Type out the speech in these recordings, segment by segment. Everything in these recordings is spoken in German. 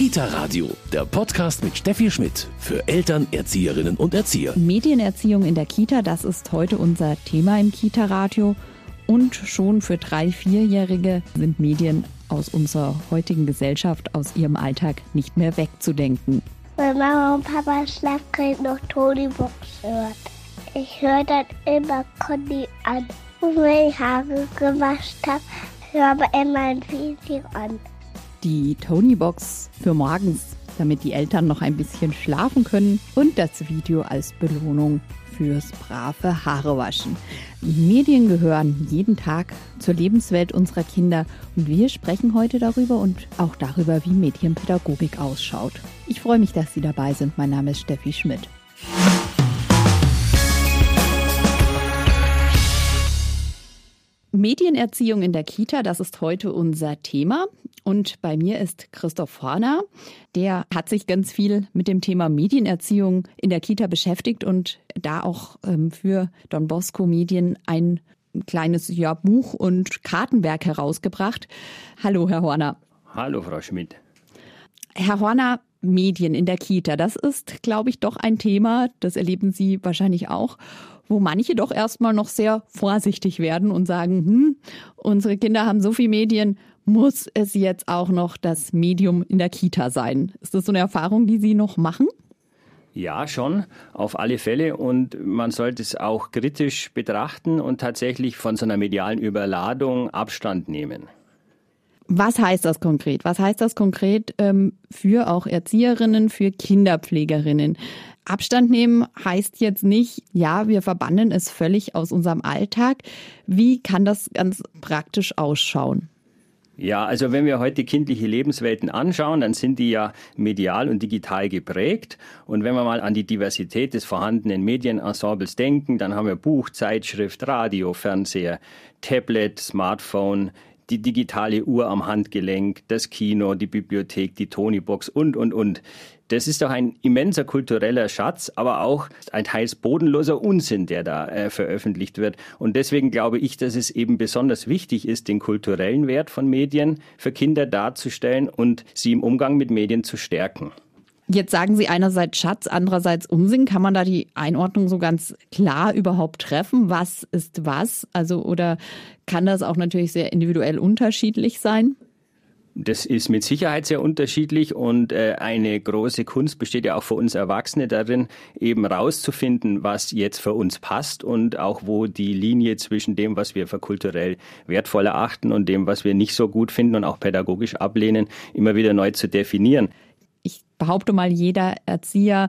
Kita Radio, der Podcast mit Steffi Schmidt für Eltern, Erzieherinnen und Erzieher. Medienerziehung in der Kita, das ist heute unser Thema im Kita Radio. Und schon für drei, vierjährige sind Medien aus unserer heutigen Gesellschaft, aus ihrem Alltag nicht mehr wegzudenken. Wenn Mama und Papa Schlafgerät noch Tony Box hört. Ich höre dann immer Conny an. Und wenn ich Haare gewaschen habe, höre ich immer ein Video an. Die Tony-Box für morgens, damit die Eltern noch ein bisschen schlafen können und das Video als Belohnung fürs brave Haarewaschen. Medien gehören jeden Tag zur Lebenswelt unserer Kinder und wir sprechen heute darüber und auch darüber, wie Medienpädagogik ausschaut. Ich freue mich, dass Sie dabei sind. Mein Name ist Steffi Schmidt. Medienerziehung in der Kita, das ist heute unser Thema. Und bei mir ist Christoph Horner. Der hat sich ganz viel mit dem Thema Medienerziehung in der Kita beschäftigt und da auch ähm, für Don Bosco Medien ein kleines ja, Buch und Kartenwerk herausgebracht. Hallo, Herr Horner. Hallo, Frau Schmidt. Herr Horner, Medien in der Kita, das ist, glaube ich, doch ein Thema, das erleben Sie wahrscheinlich auch wo manche doch erstmal noch sehr vorsichtig werden und sagen, hm, unsere Kinder haben so viel Medien, muss es jetzt auch noch das Medium in der Kita sein? Ist das so eine Erfahrung, die Sie noch machen? Ja, schon, auf alle Fälle. Und man sollte es auch kritisch betrachten und tatsächlich von so einer medialen Überladung Abstand nehmen. Was heißt das konkret? Was heißt das konkret ähm, für auch Erzieherinnen, für Kinderpflegerinnen? Abstand nehmen heißt jetzt nicht, ja, wir verbannen es völlig aus unserem Alltag. Wie kann das ganz praktisch ausschauen? Ja, also wenn wir heute kindliche Lebenswelten anschauen, dann sind die ja medial und digital geprägt. Und wenn wir mal an die Diversität des vorhandenen Medienensembles denken, dann haben wir Buch, Zeitschrift, Radio, Fernseher, Tablet, Smartphone, die digitale Uhr am Handgelenk, das Kino, die Bibliothek, die Tonybox und, und, und. Das ist doch ein immenser kultureller Schatz, aber auch ein teils bodenloser Unsinn, der da äh, veröffentlicht wird. Und deswegen glaube ich, dass es eben besonders wichtig ist, den kulturellen Wert von Medien für Kinder darzustellen und sie im Umgang mit Medien zu stärken. Jetzt sagen Sie einerseits Schatz, andererseits Unsinn. Kann man da die Einordnung so ganz klar überhaupt treffen? Was ist was? Also, oder kann das auch natürlich sehr individuell unterschiedlich sein? Das ist mit Sicherheit sehr unterschiedlich und äh, eine große Kunst besteht ja auch für uns Erwachsene darin, eben rauszufinden, was jetzt für uns passt und auch wo die Linie zwischen dem, was wir für kulturell wertvoll erachten und dem, was wir nicht so gut finden und auch pädagogisch ablehnen, immer wieder neu zu definieren behaupte mal, jeder Erzieher,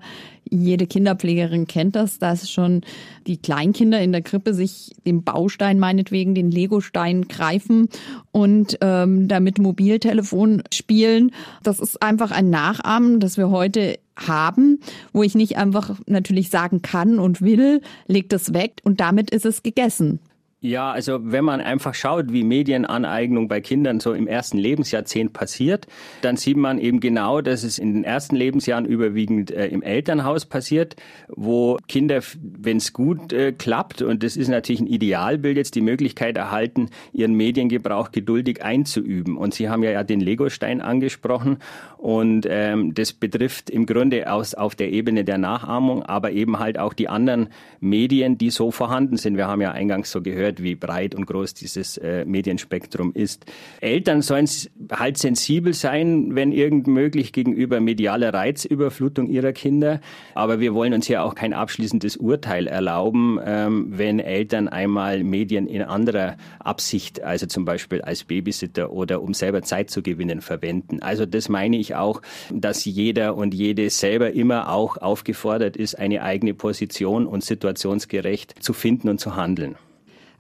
jede Kinderpflegerin kennt das, dass schon die Kleinkinder in der Krippe sich den Baustein meinetwegen, den Legostein greifen und ähm, damit Mobiltelefon spielen. Das ist einfach ein Nachahmen, das wir heute haben, wo ich nicht einfach natürlich sagen kann und will, legt es weg und damit ist es gegessen. Ja, also wenn man einfach schaut, wie Medienaneignung bei Kindern so im ersten Lebensjahrzehnt passiert, dann sieht man eben genau, dass es in den ersten Lebensjahren überwiegend äh, im Elternhaus passiert, wo Kinder, wenn es gut äh, klappt, und das ist natürlich ein Idealbild, jetzt die Möglichkeit erhalten, ihren Mediengebrauch geduldig einzuüben. Und Sie haben ja, ja den Legostein angesprochen und ähm, das betrifft im Grunde aus, auf der Ebene der Nachahmung, aber eben halt auch die anderen Medien, die so vorhanden sind. Wir haben ja eingangs so gehört, gehört, wie breit und groß dieses äh, Medienspektrum ist. Eltern sollen halt sensibel sein, wenn irgend möglich, gegenüber medialer Reizüberflutung ihrer Kinder. Aber wir wollen uns hier auch kein abschließendes Urteil erlauben, ähm, wenn Eltern einmal Medien in anderer Absicht, also zum Beispiel als Babysitter oder um selber Zeit zu gewinnen, verwenden. Also das meine ich auch, dass jeder und jede selber immer auch aufgefordert ist, eine eigene Position und situationsgerecht zu finden und zu handeln.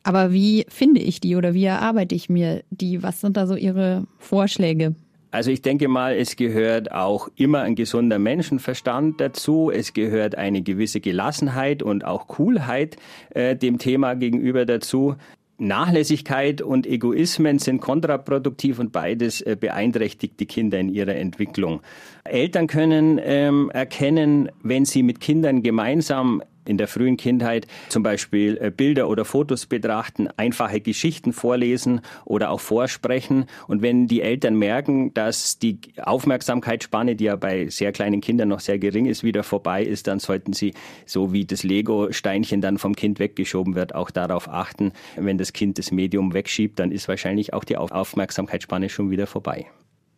Aber wie finde ich die oder wie erarbeite ich mir die? Was sind da so Ihre Vorschläge? Also ich denke mal, es gehört auch immer ein gesunder Menschenverstand dazu. Es gehört eine gewisse Gelassenheit und auch Coolheit äh, dem Thema gegenüber dazu. Nachlässigkeit und Egoismen sind kontraproduktiv und beides äh, beeinträchtigt die Kinder in ihrer Entwicklung. Eltern können ähm, erkennen, wenn sie mit Kindern gemeinsam in der frühen Kindheit zum Beispiel äh, Bilder oder Fotos betrachten, einfache Geschichten vorlesen oder auch vorsprechen. Und wenn die Eltern merken, dass die Aufmerksamkeitsspanne, die ja bei sehr kleinen Kindern noch sehr gering ist, wieder vorbei ist, dann sollten sie, so wie das Lego-Steinchen dann vom Kind weggeschoben wird, auch darauf achten, wenn das Kind das Medium wegschiebt, dann ist wahrscheinlich auch die Aufmerksamkeitsspanne schon wieder vorbei.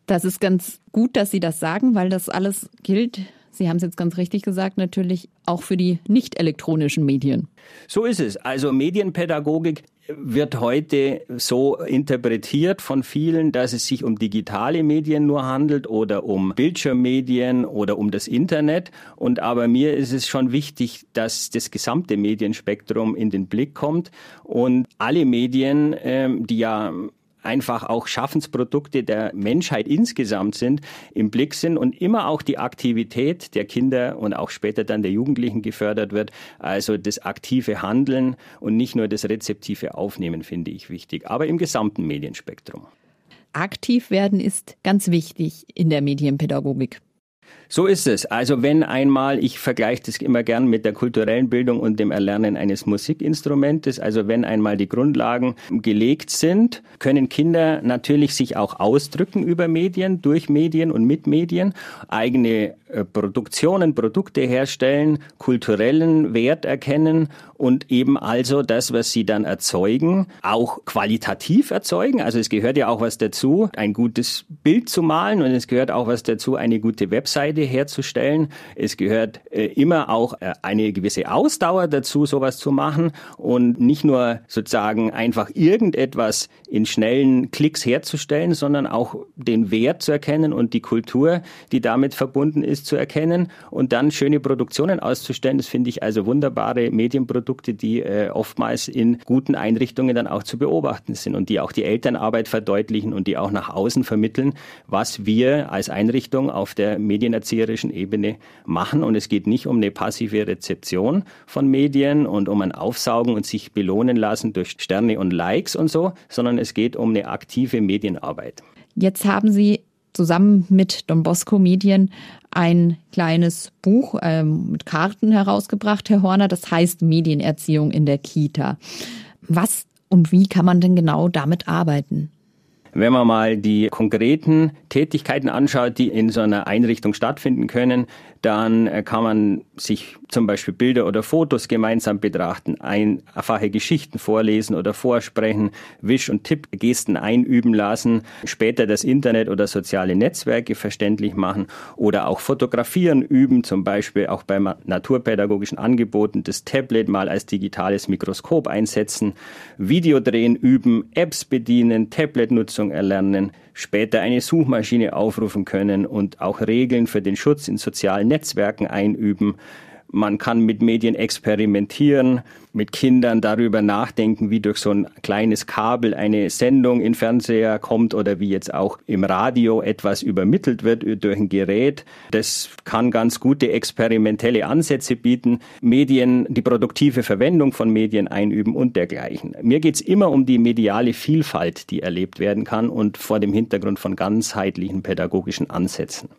Das ist ganz gut, dass Sie das sagen, weil das alles gilt Sie haben es jetzt ganz richtig gesagt, natürlich auch für die nicht elektronischen Medien. So ist es. Also Medienpädagogik wird heute so interpretiert von vielen, dass es sich um digitale Medien nur handelt oder um Bildschirmmedien oder um das Internet. Und aber mir ist es schon wichtig, dass das gesamte Medienspektrum in den Blick kommt und alle Medien, ähm, die ja einfach auch Schaffensprodukte der Menschheit insgesamt sind, im Blick sind und immer auch die Aktivität der Kinder und auch später dann der Jugendlichen gefördert wird. Also das aktive Handeln und nicht nur das rezeptive Aufnehmen finde ich wichtig, aber im gesamten Medienspektrum. Aktiv werden ist ganz wichtig in der Medienpädagogik. So ist es. Also wenn einmal, ich vergleiche das immer gern mit der kulturellen Bildung und dem Erlernen eines Musikinstrumentes, also wenn einmal die Grundlagen gelegt sind, können Kinder natürlich sich auch ausdrücken über Medien, durch Medien und mit Medien, eigene äh, Produktionen, Produkte herstellen, kulturellen Wert erkennen und eben also das, was sie dann erzeugen, auch qualitativ erzeugen. Also es gehört ja auch was dazu, ein gutes Bild zu malen und es gehört auch was dazu, eine gute Webseite herzustellen. Es gehört äh, immer auch äh, eine gewisse Ausdauer dazu, sowas zu machen und nicht nur sozusagen einfach irgendetwas in schnellen Klicks herzustellen, sondern auch den Wert zu erkennen und die Kultur, die damit verbunden ist, zu erkennen und dann schöne Produktionen auszustellen. Das finde ich also wunderbare Medienprodukte, die äh, oftmals in guten Einrichtungen dann auch zu beobachten sind und die auch die Elternarbeit verdeutlichen und die auch nach außen vermitteln, was wir als Einrichtung auf der medienerzieherischen Ebene machen. Und es geht nicht um eine passive Rezeption von Medien und um ein Aufsaugen und sich belohnen lassen durch Sterne und Likes und so, sondern es geht um eine aktive Medienarbeit. Jetzt haben Sie zusammen mit Don Bosco Medien ein kleines Buch ähm, mit Karten herausgebracht, Herr Horner. Das heißt Medienerziehung in der Kita. Was und wie kann man denn genau damit arbeiten? Wenn man mal die konkreten Tätigkeiten anschaut, die in so einer Einrichtung stattfinden können, dann äh, kann man sich zum Beispiel Bilder oder Fotos gemeinsam betrachten, einfache Geschichten vorlesen oder vorsprechen, Wisch- und Tippgesten einüben lassen, später das Internet oder soziale Netzwerke verständlich machen oder auch fotografieren üben, zum Beispiel auch bei naturpädagogischen Angeboten das Tablet mal als digitales Mikroskop einsetzen, Videodrehen üben, Apps bedienen, Tabletnutzung erlernen, später eine Suchmaschine aufrufen können und auch Regeln für den Schutz in sozialen Netzwerken einüben. Man kann mit Medien experimentieren, mit Kindern darüber nachdenken, wie durch so ein kleines Kabel eine Sendung in Fernseher kommt oder wie jetzt auch im Radio etwas übermittelt wird durch ein Gerät. Das kann ganz gute experimentelle Ansätze bieten, Medien, die produktive Verwendung von Medien einüben und dergleichen. Mir geht's immer um die mediale Vielfalt, die erlebt werden kann und vor dem Hintergrund von ganzheitlichen pädagogischen Ansätzen.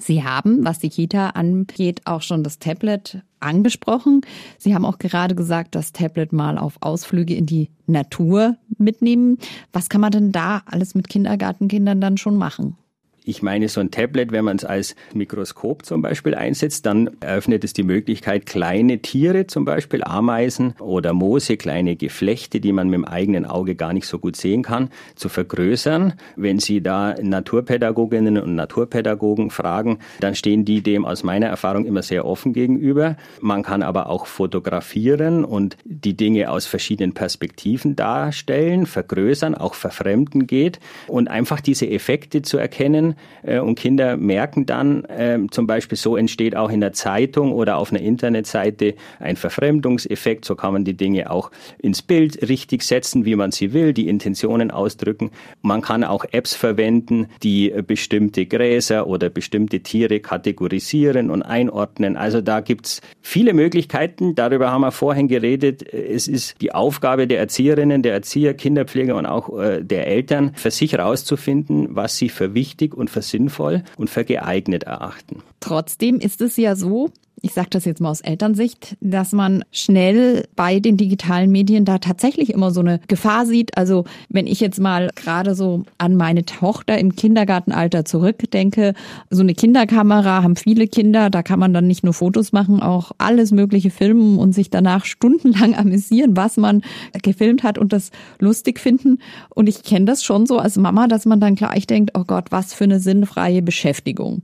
Sie haben, was die Kita angeht, auch schon das Tablet angesprochen. Sie haben auch gerade gesagt, das Tablet mal auf Ausflüge in die Natur mitnehmen. Was kann man denn da alles mit Kindergartenkindern dann schon machen? Ich meine, so ein Tablet, wenn man es als Mikroskop zum Beispiel einsetzt, dann eröffnet es die Möglichkeit, kleine Tiere, zum Beispiel Ameisen oder Moose, kleine Geflechte, die man mit dem eigenen Auge gar nicht so gut sehen kann, zu vergrößern. Wenn Sie da Naturpädagoginnen und Naturpädagogen fragen, dann stehen die dem aus meiner Erfahrung immer sehr offen gegenüber. Man kann aber auch fotografieren und die Dinge aus verschiedenen Perspektiven darstellen, vergrößern, auch verfremden geht und einfach diese Effekte zu erkennen, äh, und Kinder merken dann äh, zum Beispiel, so entsteht auch in der Zeitung oder auf einer Internetseite ein Verfremdungseffekt. So kann man die Dinge auch ins Bild richtig setzen, wie man sie will, die Intentionen ausdrücken. Man kann auch Apps verwenden, die bestimmte Gräser oder bestimmte Tiere kategorisieren und einordnen. Also da gibt's viele Möglichkeiten. Darüber haben wir vorhin geredet. Es ist die Aufgabe der Erzieherinnen, der Erzieher, Kinderpfleger und auch äh, der Eltern, für sich herauszufinden, was sie für wichtig und für sinnvoll und für geeignet erachten. Trotzdem ist es ja so, ich sage das jetzt mal aus Elternsicht, dass man schnell bei den digitalen Medien da tatsächlich immer so eine Gefahr sieht. Also wenn ich jetzt mal gerade so an meine Tochter im Kindergartenalter zurückdenke, so eine Kinderkamera haben viele Kinder, da kann man dann nicht nur Fotos machen, auch alles mögliche filmen und sich danach stundenlang amüsieren, was man gefilmt hat und das lustig finden. Und ich kenne das schon so als Mama, dass man dann gleich denkt, oh Gott, was für eine sinnfreie Beschäftigung.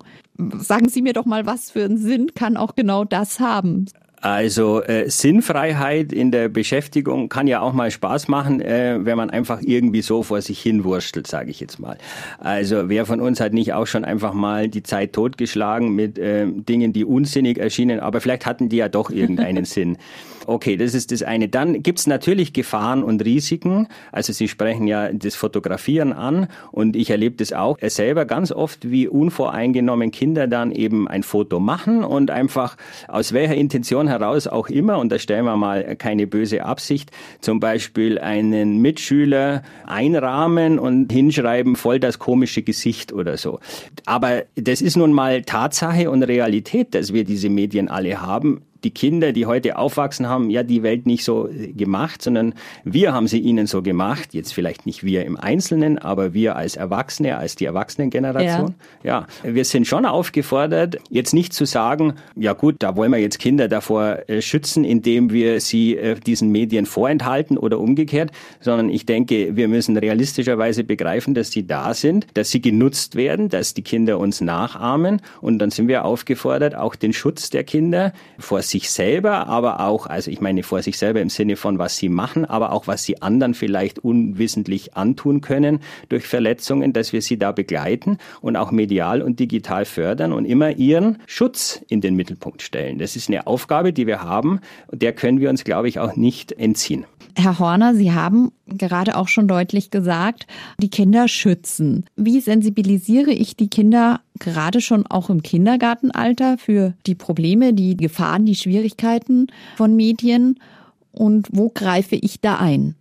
Sagen Sie mir doch mal, was für einen Sinn kann auch genau das haben? Also äh, Sinnfreiheit in der Beschäftigung kann ja auch mal Spaß machen, äh, wenn man einfach irgendwie so vor sich hin wurstelt, sage ich jetzt mal. Also wer von uns hat nicht auch schon einfach mal die Zeit totgeschlagen mit äh, Dingen, die unsinnig erschienen, aber vielleicht hatten die ja doch irgendeinen Sinn. Okay, das ist das eine. Dann gibt's natürlich Gefahren und Risiken. Also Sie sprechen ja das Fotografieren an und ich erlebe das auch selber ganz oft, wie unvoreingenommen Kinder dann eben ein Foto machen und einfach aus welcher Intention heraus auch immer, und da stellen wir mal keine böse Absicht, zum Beispiel einen Mitschüler einrahmen und hinschreiben, voll das komische Gesicht oder so. Aber das ist nun mal Tatsache und Realität, dass wir diese Medien alle haben die Kinder, die heute aufwachsen, haben ja die Welt nicht so gemacht, sondern wir haben sie ihnen so gemacht. Jetzt vielleicht nicht wir im Einzelnen, aber wir als Erwachsene, als die Erwachsenengeneration. Ja. ja, wir sind schon aufgefordert, jetzt nicht zu sagen, ja gut, da wollen wir jetzt Kinder davor äh, schützen, indem wir sie äh, diesen Medien vorenthalten oder umgekehrt, sondern ich denke, wir müssen realistischerweise begreifen, dass sie da sind, dass sie genutzt werden, dass die Kinder uns nachahmen und dann sind wir aufgefordert, auch den Schutz der Kinder vor sich selber, aber auch, also ich meine vor sich selber im Sinne von, was sie machen, aber auch, was sie anderen vielleicht unwissentlich antun können durch Verletzungen, dass wir sie da begleiten und auch medial und digital fördern und immer ihren Schutz in den Mittelpunkt stellen. Das ist eine Aufgabe, die wir haben und der können wir uns, glaube ich, auch nicht entziehen. Herr Horner, Sie haben gerade auch schon deutlich gesagt, die Kinder schützen. Wie sensibilisiere ich die Kinder gerade schon auch im Kindergartenalter für die Probleme, die Gefahren, die Schwierigkeiten von Medien? Und wo greife ich da ein?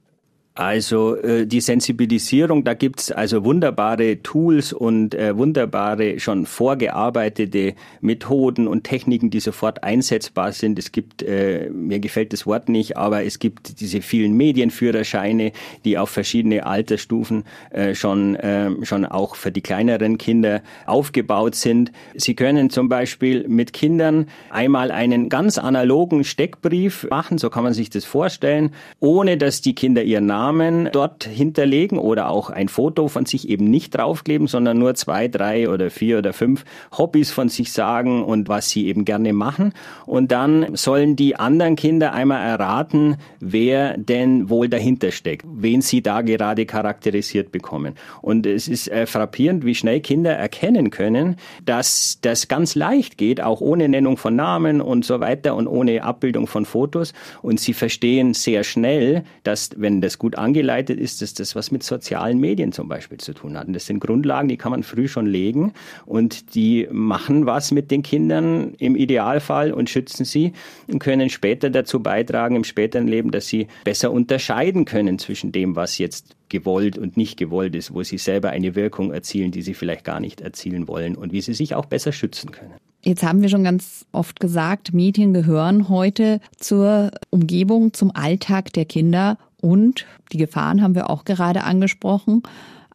Also äh, die Sensibilisierung, da gibt's also wunderbare Tools und äh, wunderbare schon vorgearbeitete Methoden und Techniken, die sofort einsetzbar sind. Es gibt, äh, mir gefällt das Wort nicht, aber es gibt diese vielen Medienführerscheine, die auf verschiedene Altersstufen äh, schon, äh, schon auch für die kleineren Kinder aufgebaut sind. Sie können zum Beispiel mit Kindern einmal einen ganz analogen Steckbrief machen, so kann man sich das vorstellen, ohne dass die Kinder ihren Namen Namen dort hinterlegen oder auch ein Foto von sich eben nicht draufkleben, sondern nur zwei, drei oder vier oder fünf Hobbys von sich sagen und was sie eben gerne machen. Und dann sollen die anderen Kinder einmal erraten, wer denn wohl dahinter steckt, wen sie da gerade charakterisiert bekommen. Und es ist äh, frappierend, wie schnell Kinder erkennen können, dass das ganz leicht geht, auch ohne Nennung von Namen und so weiter und ohne Abbildung von Fotos. Und sie verstehen sehr schnell, dass, wenn das gut angeleitet ist, dass das was mit sozialen Medien zum Beispiel zu tun hat. Und das sind Grundlagen, die kann man früh schon legen und die machen was mit den Kindern im Idealfall und schützen sie und können später dazu beitragen im späteren Leben, dass sie besser unterscheiden können zwischen dem, was jetzt gewollt und nicht gewollt ist, wo sie selber eine Wirkung erzielen, die sie vielleicht gar nicht erzielen wollen und wie sie sich auch besser schützen können. Jetzt haben wir schon ganz oft gesagt, Medien gehören heute zur Umgebung, zum Alltag der Kinder und die Gefahren haben wir auch gerade angesprochen.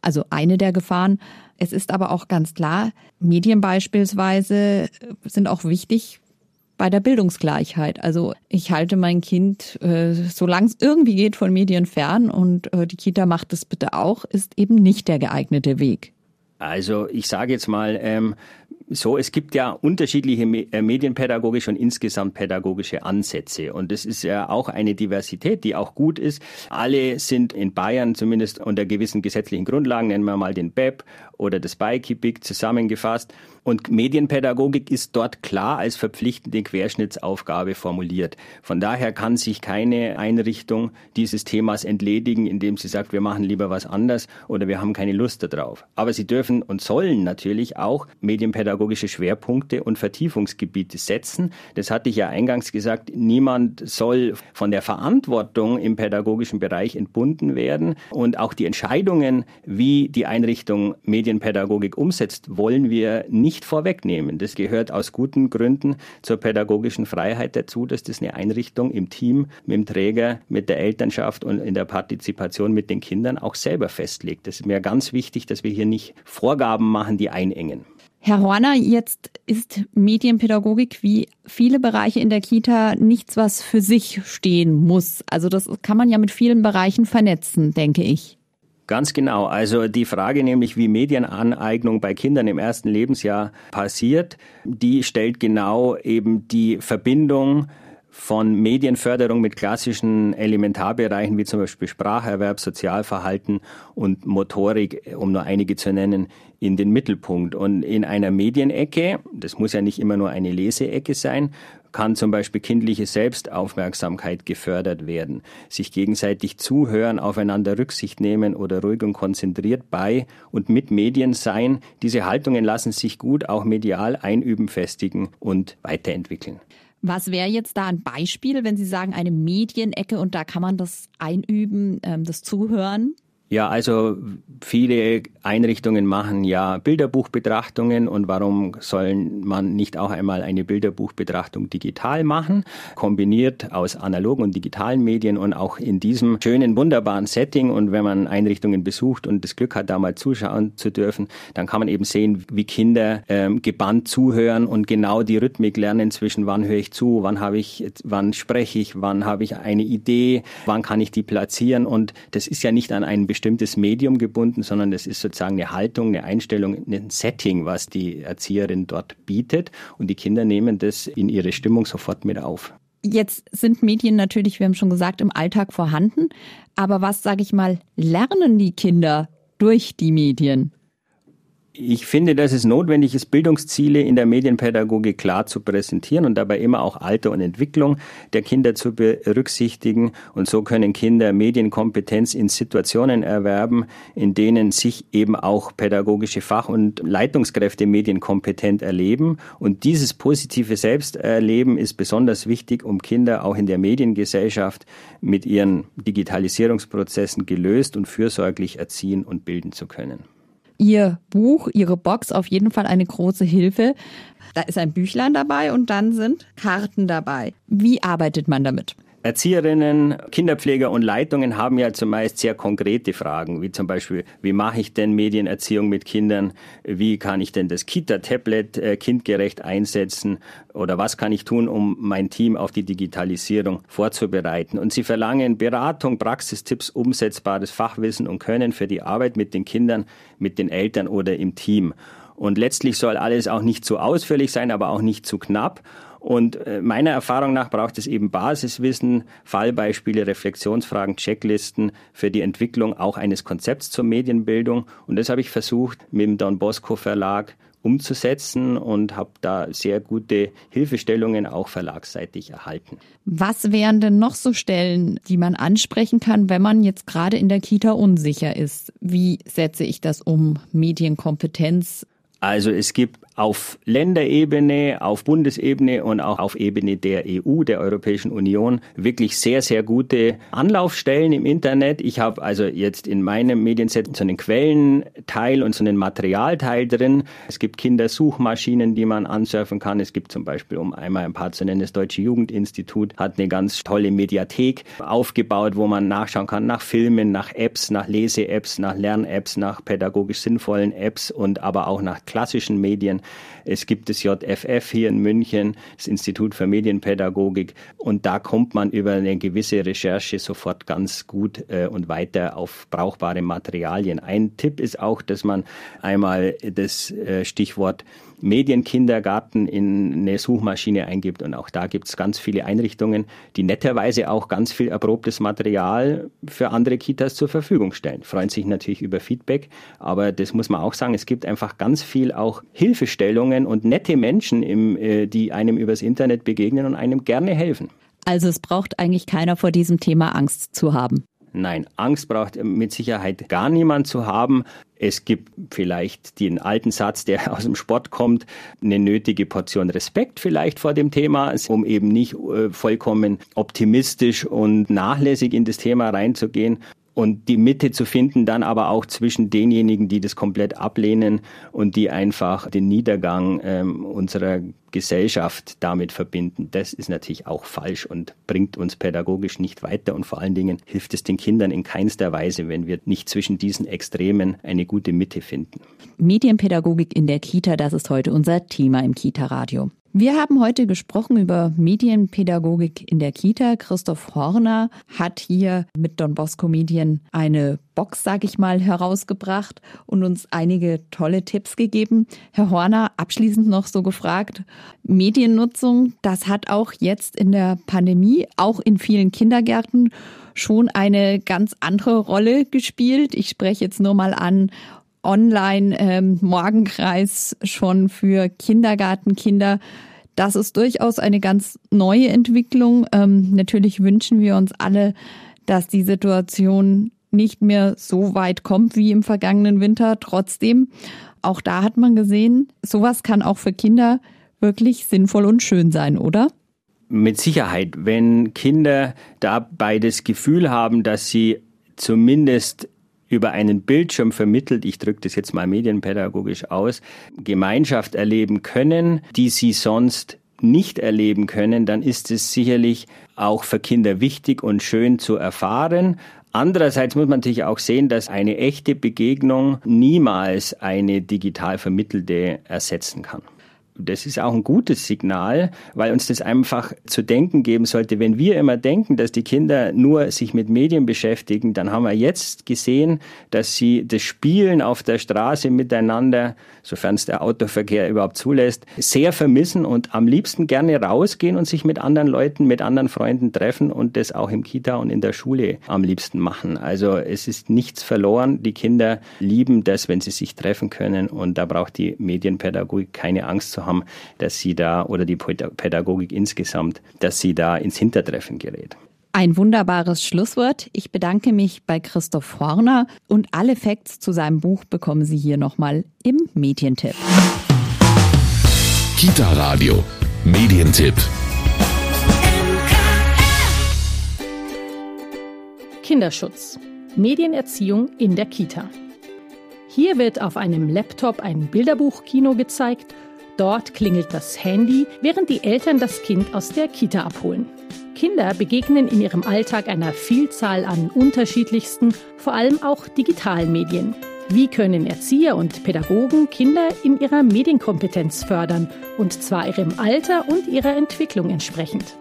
Also eine der Gefahren. Es ist aber auch ganz klar, Medien beispielsweise sind auch wichtig bei der Bildungsgleichheit. Also ich halte mein Kind, äh, solange es irgendwie geht, von Medien fern und äh, die Kita macht es bitte auch, ist eben nicht der geeignete Weg. Also ich sage jetzt mal, ähm, so, es gibt ja unterschiedliche äh, medienpädagogische und insgesamt pädagogische Ansätze. Und das ist ja auch eine Diversität, die auch gut ist. Alle sind in Bayern zumindest unter gewissen gesetzlichen Grundlagen, nennen wir mal den BEP oder das BIKIPIC zusammengefasst. Und Medienpädagogik ist dort klar als verpflichtende Querschnittsaufgabe formuliert. Von daher kann sich keine Einrichtung dieses Themas entledigen, indem sie sagt, wir machen lieber was anders oder wir haben keine Lust darauf. Aber sie dürfen und sollen natürlich auch Medienpädagogik pädagogische Schwerpunkte und Vertiefungsgebiete setzen. Das hatte ich ja eingangs gesagt, niemand soll von der Verantwortung im pädagogischen Bereich entbunden werden und auch die Entscheidungen, wie die Einrichtung Medienpädagogik umsetzt, wollen wir nicht vorwegnehmen. Das gehört aus guten Gründen zur pädagogischen Freiheit dazu, dass das eine Einrichtung im Team mit dem Träger, mit der Elternschaft und in der Partizipation mit den Kindern auch selber festlegt. Das ist mir ganz wichtig, dass wir hier nicht Vorgaben machen, die einengen. Herr Horner, jetzt ist Medienpädagogik wie viele Bereiche in der Kita nichts, was für sich stehen muss. Also das kann man ja mit vielen Bereichen vernetzen, denke ich. Ganz genau. Also die Frage nämlich, wie Medienaneignung bei Kindern im ersten Lebensjahr passiert, die stellt genau eben die Verbindung von Medienförderung mit klassischen Elementarbereichen wie zum Beispiel Spracherwerb, Sozialverhalten und Motorik, um nur einige zu nennen, in den Mittelpunkt. Und in einer Medienecke, das muss ja nicht immer nur eine Leseecke sein, kann zum Beispiel kindliche Selbstaufmerksamkeit gefördert werden, sich gegenseitig zuhören, aufeinander Rücksicht nehmen oder ruhig und konzentriert bei und mit Medien sein. Diese Haltungen lassen sich gut auch medial einüben, festigen und weiterentwickeln. Was wäre jetzt da ein Beispiel, wenn Sie sagen, eine Medienecke und da kann man das einüben, ähm, das Zuhören? Ja, also viele Einrichtungen machen ja Bilderbuchbetrachtungen und warum soll man nicht auch einmal eine Bilderbuchbetrachtung digital machen, kombiniert aus analogen und digitalen Medien und auch in diesem schönen, wunderbaren Setting. Und wenn man Einrichtungen besucht und das Glück hat, da mal zuschauen zu dürfen, dann kann man eben sehen, wie Kinder ähm, gebannt zuhören und genau die Rhythmik lernen zwischen wann höre ich zu, wann habe ich, wann spreche ich, wann habe ich eine Idee, wann kann ich die platzieren. Und das ist ja nicht an einen bestimmten bestimmtes Medium gebunden, sondern das ist sozusagen eine Haltung, eine Einstellung, ein Setting, was die Erzieherin dort bietet. Und die Kinder nehmen das in ihre Stimmung sofort mit auf. Jetzt sind Medien natürlich, wir haben schon gesagt, im Alltag vorhanden. Aber was, sage ich mal, lernen die Kinder durch die Medien? Ich finde, dass es notwendig ist, Bildungsziele in der Medienpädagogik klar zu präsentieren und dabei immer auch Alter und Entwicklung der Kinder zu berücksichtigen. Und so können Kinder Medienkompetenz in Situationen erwerben, in denen sich eben auch pädagogische Fach- und Leitungskräfte medienkompetent erleben. Und dieses positive Selbsterleben ist besonders wichtig, um Kinder auch in der Mediengesellschaft mit ihren Digitalisierungsprozessen gelöst und fürsorglich erziehen und bilden zu können. Ihr Buch, Ihre Box auf jeden Fall eine große Hilfe. Da ist ein Büchlein dabei und dann sind Karten dabei. Wie arbeitet man damit? Erzieherinnen, Kinderpfleger und Leitungen haben ja zumeist sehr konkrete Fragen, wie zum Beispiel, wie mache ich denn Medienerziehung mit Kindern? Wie kann ich denn das Kita-Tablet äh, kindgerecht einsetzen? Oder was kann ich tun, um mein Team auf die Digitalisierung vorzubereiten? Und sie verlangen Beratung, Praxistipps, umsetzbares Fachwissen und Können für die Arbeit mit den Kindern, mit den Eltern oder im Team. Und letztlich soll alles auch nicht zu ausführlich sein, aber auch nicht zu knapp. Und äh, meiner Erfahrung nach braucht es eben Basiswissen, Fallbeispiele, Reflexionsfragen, Checklisten für die Entwicklung auch eines Konzepts zur Medienbildung. Und das habe ich versucht mit dem Don Bosco Verlag umzusetzen und habe da sehr gute Hilfestellungen auch verlagsseitig erhalten. Was wären denn noch so Stellen, die man ansprechen kann, wenn man jetzt gerade in der Kita unsicher ist? Wie setze ich das um? Medienkompetenz? Also es gibt auf Länderebene, auf Bundesebene und auch auf Ebene der EU, der Europäischen Union, wirklich sehr, sehr gute Anlaufstellen im Internet. Ich habe also jetzt in meinem Medienset so einen Quellenteil und so einen Materialteil drin. Es gibt Kindersuchmaschinen, die man ansurfen kann. Es gibt zum Beispiel, um einmal ein paar zu nennen, das Deutsche Jugendinstitut hat eine ganz tolle Mediathek aufgebaut, wo man nachschauen kann nach Filmen, nach Apps, nach Lese-Apps, nach Lern-Apps, nach pädagogisch sinnvollen Apps und aber auch nach klassischen Medien. Es gibt das JFF hier in München, das Institut für Medienpädagogik. Und da kommt man über eine gewisse Recherche sofort ganz gut äh, und weiter auf brauchbare Materialien. Ein Tipp ist auch, dass man einmal das äh, Stichwort Medienkindergarten in eine Suchmaschine eingibt. Und auch da gibt es ganz viele Einrichtungen, die netterweise auch ganz viel erprobtes Material für andere Kitas zur Verfügung stellen. Freuen sich natürlich über Feedback, aber das muss man auch sagen, es gibt einfach ganz viel auch Hilfestellungen und nette Menschen, im, äh, die einem übers Internet begegnen und einem gerne helfen. Also es braucht eigentlich keiner vor diesem Thema Angst zu haben. Nein, Angst braucht mit Sicherheit gar niemand zu haben. Es gibt vielleicht den alten Satz, der aus dem Sport kommt, eine nötige Portion Respekt vielleicht vor dem Thema, um eben nicht äh, vollkommen optimistisch und nachlässig in das Thema reinzugehen und die Mitte zu finden, dann aber auch zwischen denjenigen, die das komplett ablehnen und die einfach den Niedergang ähm, unserer Gesellschaft damit verbinden. Das ist natürlich auch falsch und bringt uns pädagogisch nicht weiter und vor allen Dingen hilft es den Kindern in keinster Weise, wenn wir nicht zwischen diesen Extremen eine gute Mitte finden. Medienpädagogik in der Kita, das ist heute unser Thema im Kita-Radio. Wir haben heute gesprochen über Medienpädagogik in der Kita. Christoph Horner hat hier mit Don Bosco Medien eine Box, sag ich mal, herausgebracht und uns einige tolle Tipps gegeben. Herr Horner, abschließend noch so gefragt, Mediennutzung, das hat auch jetzt in der Pandemie, auch in vielen Kindergärten schon eine ganz andere Rolle gespielt. Ich spreche jetzt nur mal an Online-Morgenkreis ähm, schon für Kindergartenkinder. Das ist durchaus eine ganz neue Entwicklung. Ähm, natürlich wünschen wir uns alle, dass die Situation nicht mehr so weit kommt wie im vergangenen Winter. Trotzdem, auch da hat man gesehen, sowas kann auch für Kinder wirklich sinnvoll und schön sein, oder? Mit Sicherheit, wenn Kinder dabei das Gefühl haben, dass sie zumindest über einen Bildschirm vermittelt, ich drücke das jetzt mal medienpädagogisch aus, Gemeinschaft erleben können, die sie sonst nicht erleben können, dann ist es sicherlich auch für Kinder wichtig und schön zu erfahren. Andererseits muss man natürlich auch sehen, dass eine echte Begegnung niemals eine digital vermittelte ersetzen kann das ist auch ein gutes Signal, weil uns das einfach zu denken geben sollte. Wenn wir immer denken, dass die Kinder nur sich mit Medien beschäftigen, dann haben wir jetzt gesehen, dass sie das Spielen auf der Straße miteinander, sofern es der Autoverkehr überhaupt zulässt, sehr vermissen und am liebsten gerne rausgehen und sich mit anderen Leuten, mit anderen Freunden treffen und das auch im Kita und in der Schule am liebsten machen. Also es ist nichts verloren. Die Kinder lieben das, wenn sie sich treffen können und da braucht die Medienpädagogik keine Angst zu haben, dass sie da oder die Pädagogik insgesamt, dass sie da ins Hintertreffen gerät. Ein wunderbares Schlusswort. Ich bedanke mich bei Christoph Horner und alle Facts zu seinem Buch bekommen Sie hier nochmal im Medientipp. Kita Radio Medientipp. Kinderschutz. Medienerziehung in der Kita. Hier wird auf einem Laptop ein Bilderbuchkino gezeigt Dort klingelt das Handy, während die Eltern das Kind aus der Kita abholen. Kinder begegnen in ihrem Alltag einer Vielzahl an unterschiedlichsten, vor allem auch digitalen Medien. Wie können Erzieher und Pädagogen Kinder in ihrer Medienkompetenz fördern, und zwar ihrem Alter und ihrer Entwicklung entsprechend?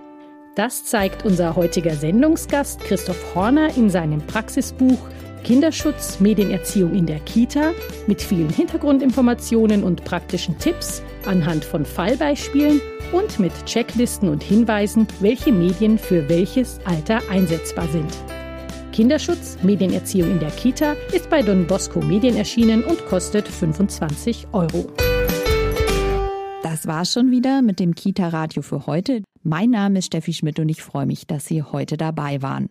Das zeigt unser heutiger Sendungsgast Christoph Horner in seinem Praxisbuch Kinderschutz, Medienerziehung in der Kita mit vielen Hintergrundinformationen und praktischen Tipps anhand von Fallbeispielen und mit Checklisten und Hinweisen, welche Medien für welches Alter einsetzbar sind. Kinderschutz, Medienerziehung in der Kita ist bei Don Bosco Medien erschienen und kostet 25 Euro. Das war's schon wieder mit dem Kita-Radio für heute. Mein Name ist Steffi Schmidt und ich freue mich, dass Sie heute dabei waren.